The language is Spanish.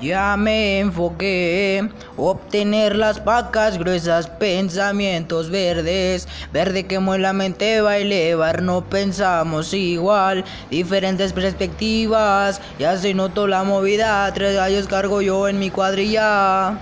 Ya me enfoqué, obtener las pacas gruesas, pensamientos verdes, verde que mueve la mente va a elevar, no pensamos igual, diferentes perspectivas, ya se notó la movida, tres gallos cargo yo en mi cuadrilla.